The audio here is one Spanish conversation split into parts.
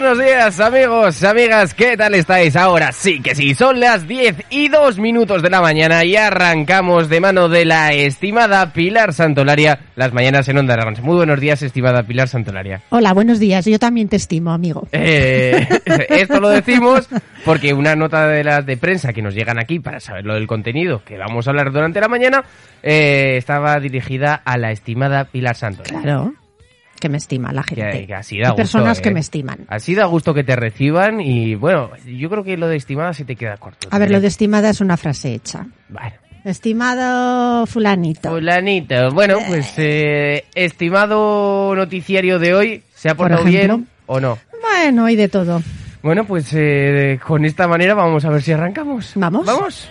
Buenos días amigos, amigas, ¿qué tal estáis? Ahora sí que sí, son las 10 y 2 minutos de la mañana y arrancamos de mano de la estimada Pilar Santolaria, las mañanas en Onda Aragón. Muy buenos días, estimada Pilar Santolaria. Hola, buenos días, yo también te estimo, amigo. Eh, esto lo decimos porque una nota de las de prensa que nos llegan aquí para saber lo del contenido que vamos a hablar durante la mañana eh, estaba dirigida a la estimada Pilar Santolaria. Claro que me estima la gente. Que, que así da Hay personas gusto, que ¿eh? me estiman. Así da gusto que te reciban y bueno, yo creo que lo de estimada se te queda corto. A ver, lo de estimada es una frase hecha. Bueno. Estimado fulanito. Fulanito. Bueno, pues eh, estimado noticiario de hoy, ¿se ha Por portado bien o no? Bueno, hay de todo. Bueno, pues eh, con esta manera vamos a ver si arrancamos. ¿Vamos? Vamos.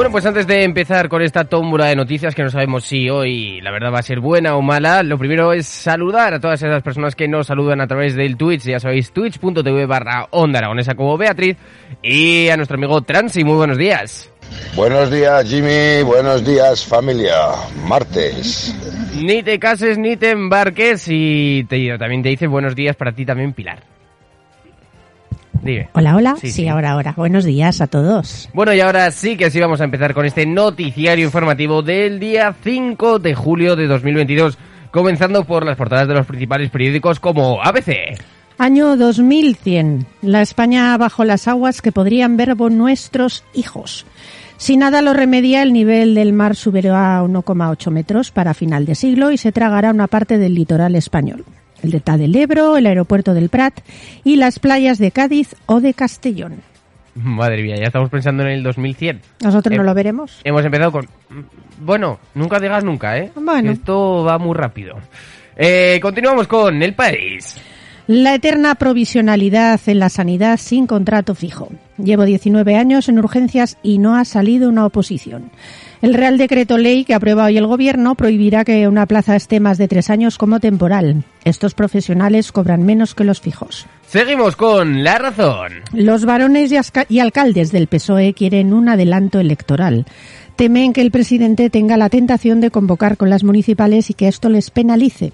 Bueno, pues antes de empezar con esta tómbola de noticias que no sabemos si hoy la verdad va a ser buena o mala, lo primero es saludar a todas esas personas que nos saludan a través del Twitch, ya sabéis, twitch.tv barra onda aragonesa como Beatriz y a nuestro amigo Transi, muy buenos días. Buenos días Jimmy, buenos días familia. Martes. Ni te cases ni te embarques y te- también te dice buenos días para ti también Pilar. Dime. Hola, hola. Sí, Sí, sí. ahora, ahora. Buenos días a todos. Bueno, y ahora sí que sí vamos a empezar con este noticiario informativo del día 5 de julio de 2022, comenzando por las portadas de los principales periódicos como ABC. Año 2100. La España bajo las aguas que podrían ver nuestros hijos. Si nada lo remedia, el nivel del mar subirá a 1,8 metros para final de siglo y se tragará una parte del litoral español. El delta del Ebro, el aeropuerto del Prat y las playas de Cádiz o de Castellón. Madre mía, ya estamos pensando en el 2100. ¿Nosotros no lo veremos? Hemos empezado con... Bueno, nunca digas nunca, ¿eh? Bueno. Esto va muy rápido. Eh, continuamos con El País. La eterna provisionalidad en la sanidad sin contrato fijo. Llevo 19 años en urgencias y no ha salido una oposición. El Real Decreto Ley que aprueba hoy el Gobierno prohibirá que una plaza esté más de tres años como temporal. Estos profesionales cobran menos que los fijos. Seguimos con La Razón. Los varones y, alcaldes del PSOE quieren un adelanto electoral. Temen que el presidente tenga la tentación de convocar con las municipales y que esto les penalice.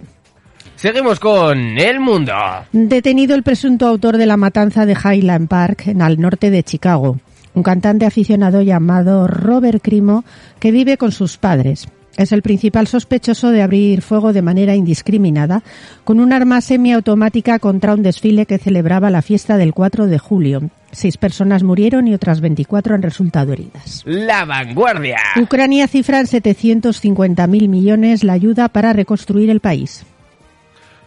Seguimos con El Mundo. Detenido el presunto autor de la matanza de Highland Park, en al norte de Chicago. Un cantante aficionado llamado Robert Crimo, que vive con sus padres. Es el principal sospechoso de abrir fuego de manera indiscriminada con un arma semiautomática contra un desfile que celebraba la fiesta del 4 de julio. Seis personas murieron y otras 24 han resultado heridas. La Vanguardia. Ucrania cifra en 750.000 millones la ayuda para reconstruir el país.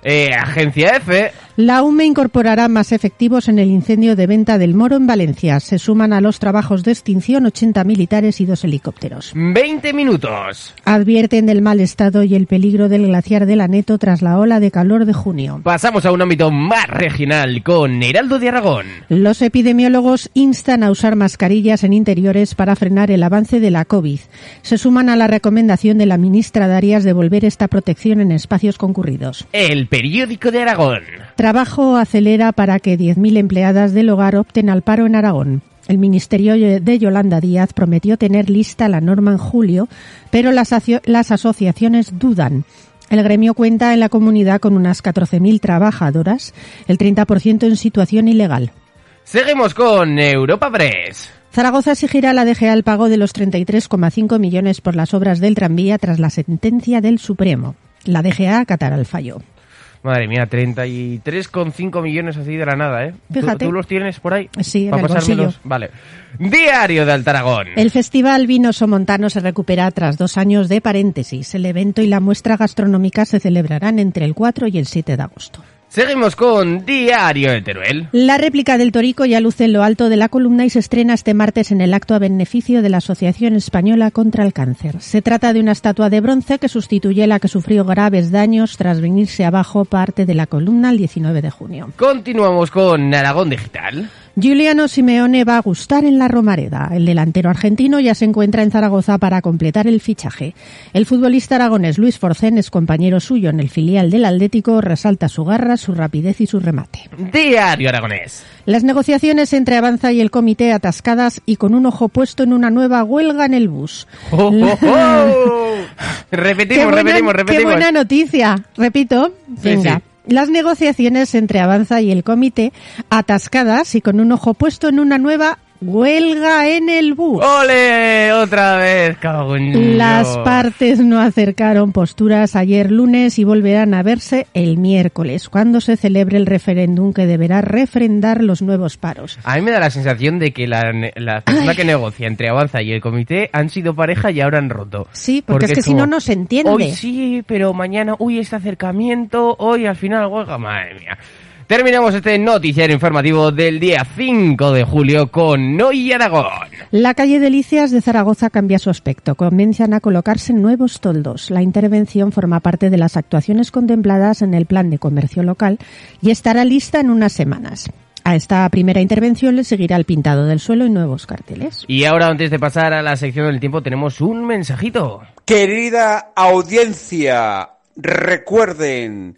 Eh, Agencia F. La UME incorporará más efectivos en el incendio de venta del Moro en Valencia. Se suman a los trabajos de extinción 80 militares y dos helicópteros. 20 minutos. Advierten del mal estado y el peligro del glaciar de la Neto tras la ola de calor de junio. Pasamos a un ámbito más regional con Heraldo de Aragón. Los epidemiólogos instan a usar mascarillas en interiores para frenar el avance de la COVID. Se suman a la recomendación de la ministra Darias de volver esta protección en espacios concurridos. El periódico de Aragón. Trabajo acelera para que 10.000 empleadas del hogar opten al paro en Aragón. El Ministerio de Yolanda Díaz prometió tener lista la norma en julio, pero las, las asociaciones dudan. El gremio cuenta en la comunidad con unas 14.000 trabajadoras, el 30% en situación ilegal. Seguimos con Europa Press. Zaragoza exigirá a la DGA el pago de los 33,5 millones por las obras del tranvía tras la sentencia del Supremo. La DGA acatará el fallo. Madre mía, 33,5 millones así de la nada, ¿eh? ¿Tú- Fíjate. ¿Tú, los tienes por ahí? Sí, en ¿Para el bolsillo. Vale. Diario de Altaragón. El Festival Vino Somontano se recupera tras dos años de paréntesis. El evento y la muestra gastronómica se celebrarán entre el 4 y el 7 de agosto. Seguimos con Diario de Teruel. La réplica del Torico ya luce en lo alto de la columna y se estrena este martes en el acto a beneficio de la Asociación Española contra el Cáncer. Se trata de una estatua de bronce que sustituye la que sufrió graves daños tras venirse abajo parte de la columna el 19 de junio. Continuamos con Aragón Digital. Giuliano Simeone va a gustar en la Romareda. El delantero argentino ya se encuentra en Zaragoza para completar el fichaje. El futbolista aragonés Luis Forcén es compañero suyo en el filial del Atlético, resalta su garra, su rapidez y su remate. Diario Aragonés. Las negociaciones entre Avanza y el comité atascadas y con un ojo puesto en una nueva huelga en el bus. Oh, oh, oh. repetimos, Qué buena- repetimos, Qué repetimos. buena noticia. Repito. Sí, Venga. sí. Las negociaciones entre Avanza y el comité atascadas y con un ojo puesto en una nueva huelga en el bus. ¡Ole! Otra vez, cago en Las partes no acercaron posturas ayer lunes y volverán a verse el miércoles, cuando se celebre el referéndum que deberá refrendar los nuevos paros. A mí me da la sensación de que la, ne- la persona que negocia entre Avanza y el comité han sido pareja y ahora han roto. Sí, porque, es que si no, no se entiende. Hoy sí, pero mañana, uy, este acercamiento, hoy al final huelga, madre mía. Terminamos este noticiario informativo del día 5 de julio con Noy Aragón. La calle Delicias de Zaragoza cambia su aspecto. Comienzan a colocarse nuevos toldos. La intervención forma parte de las actuaciones contempladas en el plan de comercio local y estará lista en unas semanas. A esta primera intervención le seguirá el pintado del suelo y nuevos carteles. Y ahora, antes de pasar a la sección del tiempo, tenemos un mensajito. Querida audiencia, recuerden,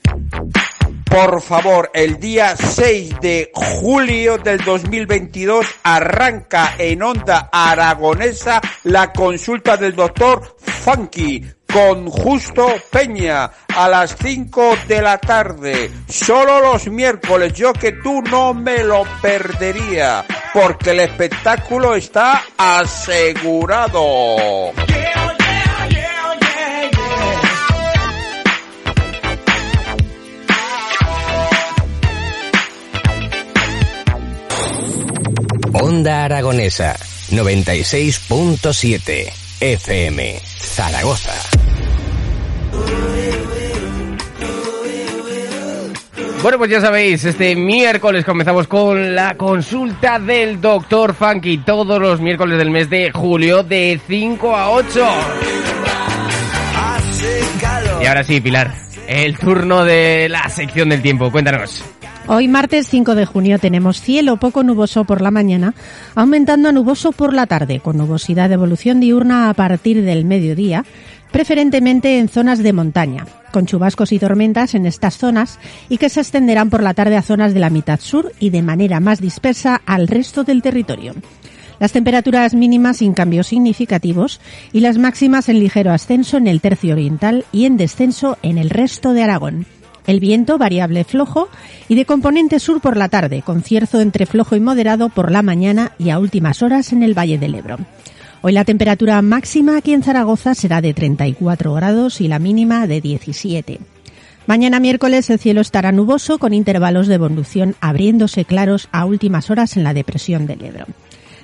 por favor, el día 6 de julio del 2022 arranca en Onda Aragonesa la consulta del doctor Funky con Justo Peña a las 5 de la tarde. Solo los miércoles, yo que tú no me lo perdería, porque el espectáculo está asegurado. Onda Aragonesa 96.7 FM Zaragoza. Bueno, pues ya sabéis, este miércoles comenzamos con la consulta del Doctor Funky todos los miércoles del mes de julio de 5 a 8. Y ahora sí, Pilar, el turno de la sección del tiempo, cuéntanos. Hoy martes 5 de junio tenemos cielo poco nuboso por la mañana, aumentando a nuboso por la tarde, con nubosidad de evolución diurna a partir del mediodía, preferentemente en zonas de montaña, con chubascos y tormentas en estas zonas y que se extenderán por la tarde a zonas de la mitad sur y de manera más dispersa al resto del territorio. Las temperaturas mínimas sin cambios significativos y las máximas en ligero ascenso en el tercio oriental y en descenso en el resto de Aragón. El viento variable flojo y de componente sur por la tarde, con cierzo entre flojo y moderado por la mañana y a últimas horas en el Valle del Ebro. Hoy la temperatura máxima aquí en Zaragoza será de 34 grados y la mínima de 17. Mañana miércoles el cielo estará nuboso con intervalos de evolución abriéndose claros a últimas horas en la depresión del Ebro.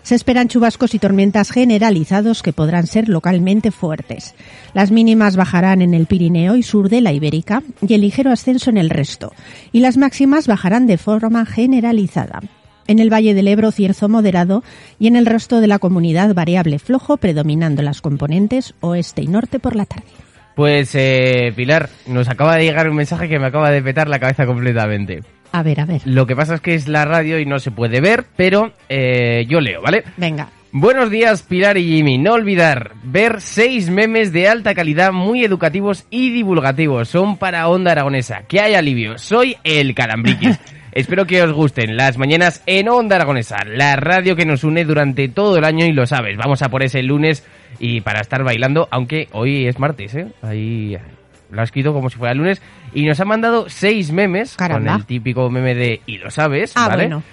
Se esperan chubascos y tormentas generalizados que podrán ser localmente fuertes. Las mínimas bajarán en el Pirineo y sur de la Ibérica y el ligero ascenso en el resto. Y las máximas bajarán de forma generalizada. En el Valle del Ebro cierzo moderado y en el resto de la comunidad variable flojo predominando las componentes oeste y norte por la tarde. Pues, eh, Pilar, nos acaba de llegar un mensaje que me acaba de petar la cabeza completamente. A ver, a ver. Lo que pasa es que es la radio y no se puede ver, pero eh, yo leo, ¿vale? Venga. Buenos días, Pilar y Jimmy. No olvidar ver seis memes de alta calidad, muy educativos y divulgativos. Son para Onda Aragonesa. Que hay alivio. Soy el Calambriquis. Espero que os gusten las mañanas en Onda Aragonesa, la radio que nos une durante todo el año y lo sabes. Vamos a por ese lunes y para estar bailando, aunque hoy es martes, ¿eh? Ahí lo ha escrito como si fuera lunes y nos ha mandado seis memes Caramba. con el típico meme de y lo sabes, Ah, ¿vale? bueno.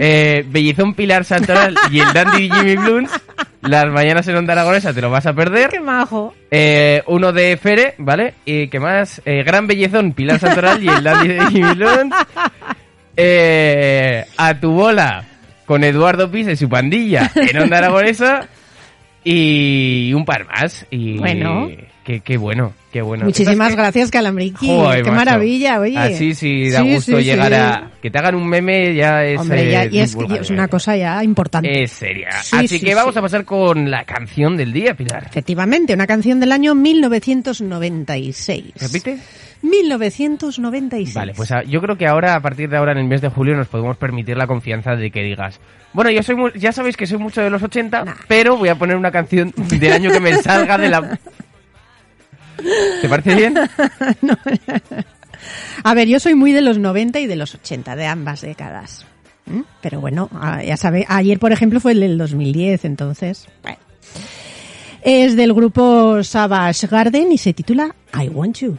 Eh, Bellezón Pilar Santoral y el Dandy Jimmy Blunt. Las mañanas en Onda Aragonesa te lo vas a perder. ¡Qué majo! Eh, uno de Fere, ¿vale? Y que más, eh, Gran Bellezón, Pilar Santoral y el Dandy de Jimmy Blunt. Eh, a tu bola con Eduardo Pisa y su pandilla en Onda Aragonesa. Y un par más. Y Bueno. Qué, qué bueno. Qué bueno. Muchísimas gracias, Calambriqui. Joder, Qué macho. maravilla, oye. Así sí da Sí, gusto sí, llegar sí. a... Que te hagan un meme ya es... Hombre, eh, ya, y es, es una cosa ya importante. Es seria. Sí, Así sí, que vamos a pasar con la canción del día, Pilar. Efectivamente, una canción del año 1996. ¿Repite? 1996. Vale, pues a- yo creo que ahora, a partir de ahora, en el mes de julio, nos podemos permitir la confianza de que digas, bueno, yo soy ya sabéis que soy mucho de los 80, pero voy a poner una canción del año que me salga de la... ¿Te parece bien? A ver, yo soy muy de los 90 y de los 80, de ambas décadas. ¿Mm? Pero bueno, ah, ya sabe, ayer por ejemplo fue el del 2010, entonces. Es del grupo Savage Garden y se titula I Want You.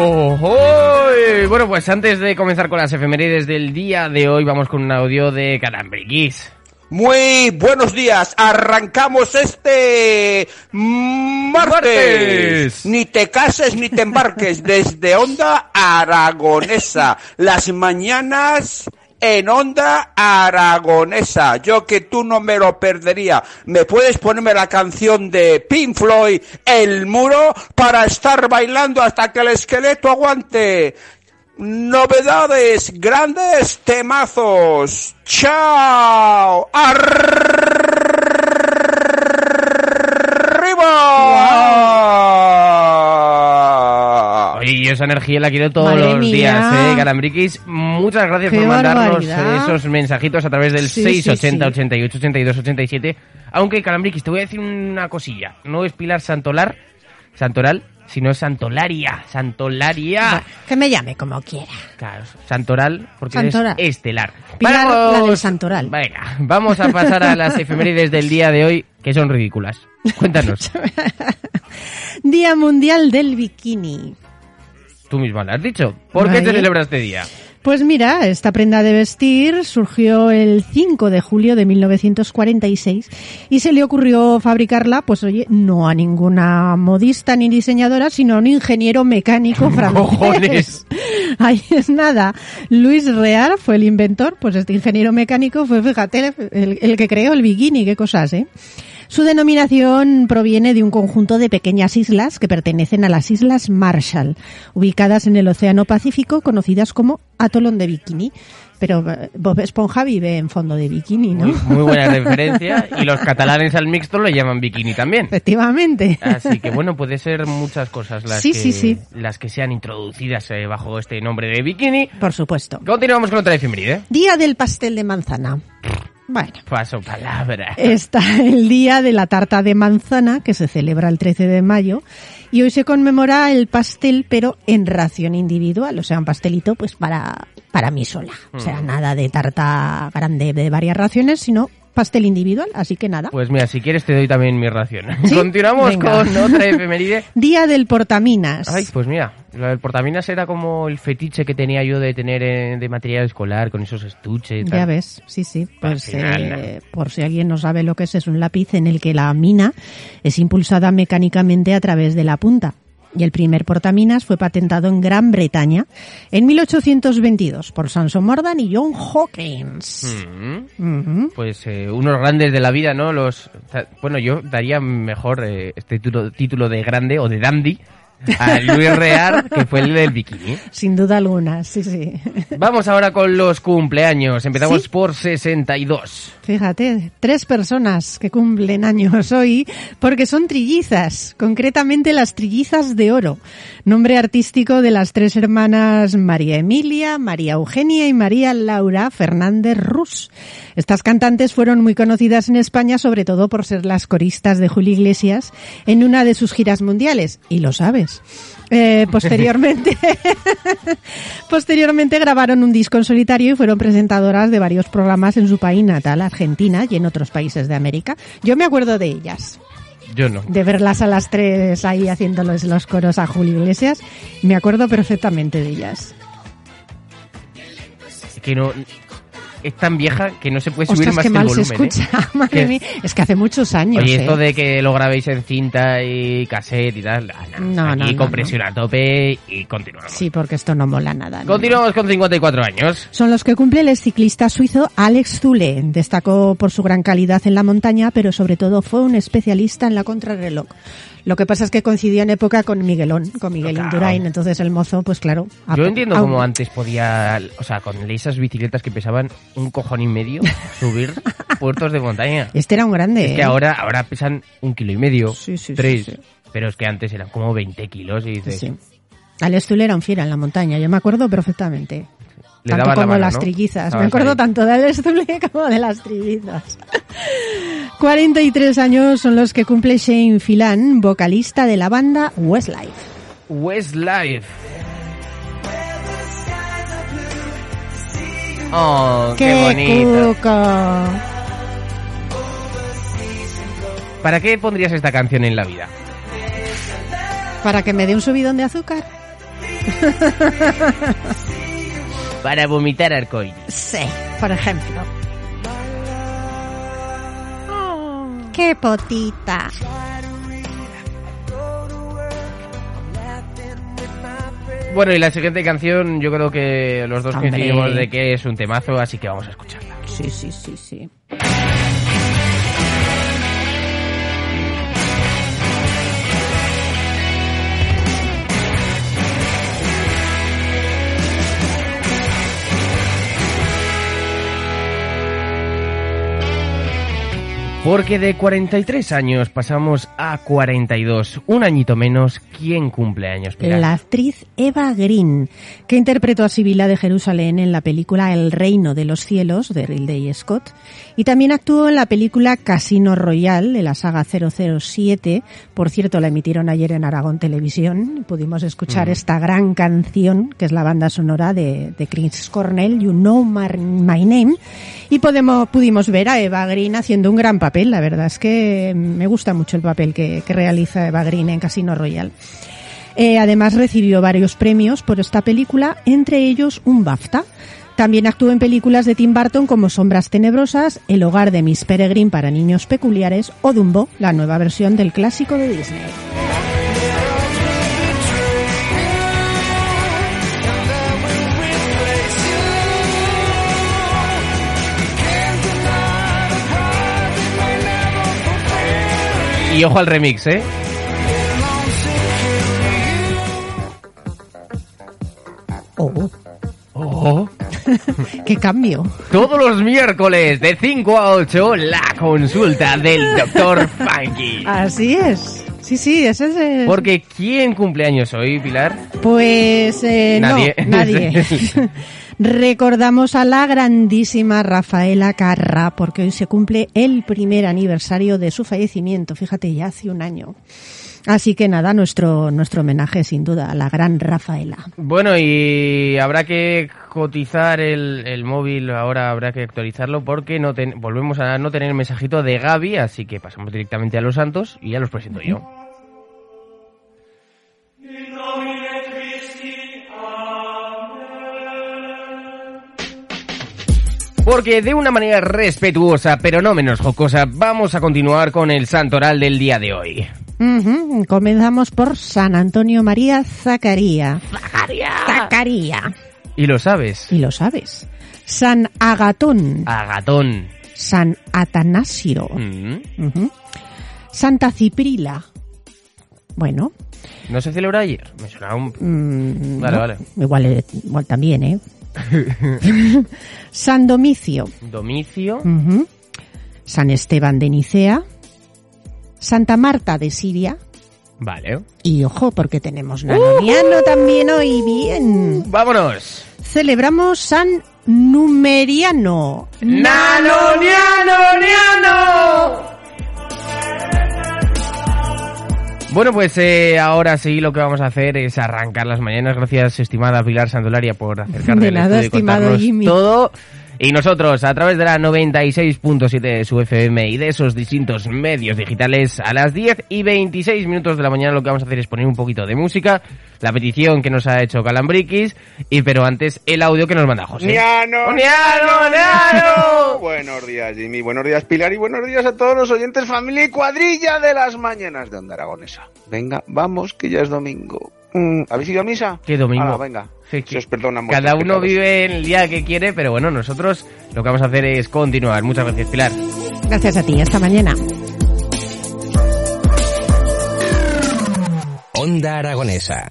¡Ojo! Bueno, pues antes de comenzar con las efemérides del día de hoy, vamos con un audio de Calambriquis. Muy buenos días, arrancamos este martes. Martes. Ni te cases ni te embarques desde Onda Aragonesa. Las mañanas en Onda Aragonesa. Yo que tú no me lo perdería. ¿Me puedes ponerme la canción de Pink Floyd, El Muro, para estar bailando hasta que el esqueleto aguante? Novedades, grandes temazos. Chao. Arriba. Oye, y esa energía la quiero todos Madre los mía. días, ¿eh? Calambriquis, muchas gracias Qué por mandarnos barbaridad. eh, esos mensajitos a través del Sí, 680 sí, sí. 88 82 87. Aunque, Calambriquis, te voy a decir una cosilla. No es Pilar Santolar, Santoral, sino es Santolaria. Santolaria. Que me llame como quiera. Claro, Santoral, porque Santoral. es estelar. Pilar, la del Santoral. Venga, vamos a pasar a las efemérides del día de hoy, que son ridículas. Cuéntanos. Día Mundial del Bikini. Tú misma lo has dicho. ¿Por qué te celebras este día? Pues mira, esta prenda de vestir surgió el 5 de julio de 1946 y se le ocurrió fabricarla, pues oye, no a ninguna modista ni diseñadora, sino a un ingeniero mecánico francés. ¡Cojones! Ahí es nada. Luis Rear fue el inventor, pues este ingeniero mecánico fue, fíjate, el, el que creó el bikini, qué cosas, ¿eh? Su denominación proviene de un conjunto de pequeñas islas que pertenecen a las Islas Marshall, ubicadas en el Océano Pacífico, conocidas como Atolón de Bikini. Pero eh, Bob Esponja vive en fondo de bikini, ¿no? Muy, muy buena referencia. Y los catalanes al mixto lo llaman bikini también. Efectivamente. Así que bueno, puede ser muchas cosas las, Sí, que, sí, sí. las que sean introducidas eh, bajo este nombre de bikini. Por supuesto. Continuamos con otra efeméride. Día del pastel de manzana. Bueno. Paso palabra. Está el día de la tarta de manzana, que se celebra el 13 de mayo, y hoy se conmemora el pastel, pero en ración individual, o sea, un pastelito pues para, para mí sola. O sea, Mm. nada de tarta grande de varias raciones, sino pastel individual, así que nada. Pues mira, si quieres te doy también mi ración. ¿Sí? Continuamos Venga. con otra efeméride. Día del portaminas. Ay, pues mira, lo del portaminas era como el fetiche que tenía yo de tener eh, de material escolar con esos estuches y tal. Ya ves, sí, sí. Pues final, eh, por si alguien no sabe lo que es, es un lápiz en el que la mina es impulsada mecánicamente a través de la punta. Y el primer portaminas fue patentado en Gran Bretaña en 1822 por Samson Mordan y John Hawkins. Mm. Pues eh, unos grandes de la vida, ¿no? Los, bueno, yo daría mejor eh, este título, título de grande o de dandy a Luis Rear, que fue el del bikini. Sin duda alguna, sí, sí. Vamos ahora con los cumpleaños. Empezamos ¿Sí? por 62. Fíjate, tres personas que cumplen años hoy porque son trillizas, concretamente las trillizas de oro, nombre artístico de las tres hermanas María Emilia, María Eugenia y María Laura Fernández Rus. Estas cantantes fueron muy conocidas en España sobre todo por ser las coristas de Julio Iglesias en una de sus giras mundiales, y lo sabes. Eh, posteriormente, posteriormente grabaron un disco en solitario y fueron presentadoras de varios programas en su país natal, Argentina, y en otros países de América. Yo me acuerdo de ellas, Yo no. de verlas a las tres ahí haciéndoles los coros a Julio Iglesias. Me acuerdo perfectamente de ellas. Que no. Es tan vieja que no se puede subir Ostras, más que mal el se volumen. ¿eh? escucha, madre ¿Qué? mía. Es que hace muchos años. Oye, ¿eh? esto de que lo grabéis en cinta y cassette y tal. no, No, Aquí no, a tope y continuamos. Sí, porque esto no mola nada. Continuamos con 54 años. Son los que cumple el ciclista suizo Alex Zule. Destacó por su gran calidad en la montaña, pero sobre todo fue un especialista en la contrarreloj. Lo que pasa es que coincidió en época con Miguelón, con Miguel Claro. Indurain, entonces el mozo, pues claro. Yo entiendo cómo antes podía, o sea, con esas bicicletas que pesaban un cojón y medio, subir puertos de montaña. Este era un grande. Es que ¿eh? ahora, ahora pesan un kilo y medio, Sí, sí, tres, sí. pero es que antes eran como 20 kilos y dices, Sí. Alex Zule era un fiera en la montaña, yo me acuerdo perfectamente. le tanto la como mano, las ¿no? trillizas. Estabas Me acuerdo ahí. tanto de Alex Zule como de las trillizas. 43 años son los que cumple Shane Filan, vocalista de la banda Westlife. Westlife. Oh, qué, bonito. cuco! ¿Para qué pondrías esta canción en la vida? Para que me dé un subidón de azúcar. Para vomitar arcoíris. Sí, por ejemplo. Qué potita. Bueno, y la siguiente canción, yo creo que los dos Hombre. coincidimos de que es un temazo, así que vamos a escucharla. Sí, sí, sí, sí. Porque de 43 años pasamos a 42. Un añito menos, ¿quién cumple años? Pilar? La actriz Eva Green, que interpretó a Sibila de Jerusalén en la película El Reino de los Cielos de Ridley Scott, y también actuó en la película Casino Royale de la saga 007. Por cierto, la emitieron ayer en Aragón Televisión. Pudimos escuchar esta gran canción, que es la banda sonora de, de Chris Cornell, You Know My, My Name, y podemos, pudimos ver a Eva Green haciendo un gran papel. La verdad es que me gusta mucho el papel que, realiza Eva Green en Casino Royale. Eh, además recibió varios premios por esta película, entre ellos un BAFTA. También actuó en películas de Tim Burton como Sombras Tenebrosas, El hogar de Miss Peregrine para niños peculiares o Dumbo, la nueva versión del clásico de Disney. Y ojo al remix, ¿eh? Oh, Oh. qué cambio. Todos los miércoles de 5 a 8, la consulta del Dr. Funky. Así es. Sí, sí, ese es el... Porque ¿quién cumple años hoy, Pilar? Pues eh, Nadie. no, nadie. Recordamos a la grandísima Rafaela Carra, porque hoy se cumple el primer aniversario de su fallecimiento, fíjate, ya hace un año. Así que nada, nuestro, nuestro homenaje sin duda a la gran Rafaela. Bueno, y habrá que cotizar el, el móvil, ahora habrá que actualizarlo porque no ten- volvemos a no tener el mensajito de Gaby, así que pasamos directamente a los santos y ya los presento yo. Porque de una manera respetuosa, pero no menos jocosa, vamos a continuar con el santoral del día de hoy. Comenzamos por San Antonio María Zacaría. Zacaría. Y lo sabes, Y lo sabes. San Agatón. Agatón. San Atanasio. Mm. Santa Ciprila. Bueno, ¿No se celebró ayer? Me sonaba un... mm, Vale, no, vale. Igual, eh, igual también, ¿eh? San Domicio. Domicio. San Esteban de Nicea. Santa Marta de Siria. Vale. Y ojo, porque tenemos Nanoniano también hoy. Bien. ¡Vámonos! Celebramos San Numeriano. ¡Nano, niano, Bueno, pues eh, ahora sí lo que vamos a hacer es arrancar las mañanas. Gracias, estimada Pilar Sandolaria, por acercarte De al nada, estudio y estimado contarnos Jimmy. todo. Y nosotros, a través de la 96.7 de su FM y de esos distintos medios digitales, a las 10 y 26 minutos de la mañana lo que vamos a hacer es poner un poquito de música, la petición que nos ha hecho Calambriquis, y pero antes el audio que nos manda José. ¡Niano! ¡Niano, niano! Buenos días, Jimmy. Buenos días, Pilar. Y buenos días a todos los oyentes, familia y cuadrilla de las mañanas de Onda Aragonesa. Venga, vamos, que ya es domingo. Mm, ¿Habéis ido a misa? ¿Qué domingo? Hala, venga. Sí, que Se os perdonan Cada uno pecados. vive el día que quiere, pero bueno, nosotros lo que vamos a hacer es continuar. Muchas gracias, Pilar. Gracias a ti. Hasta mañana. Onda Aragonesa.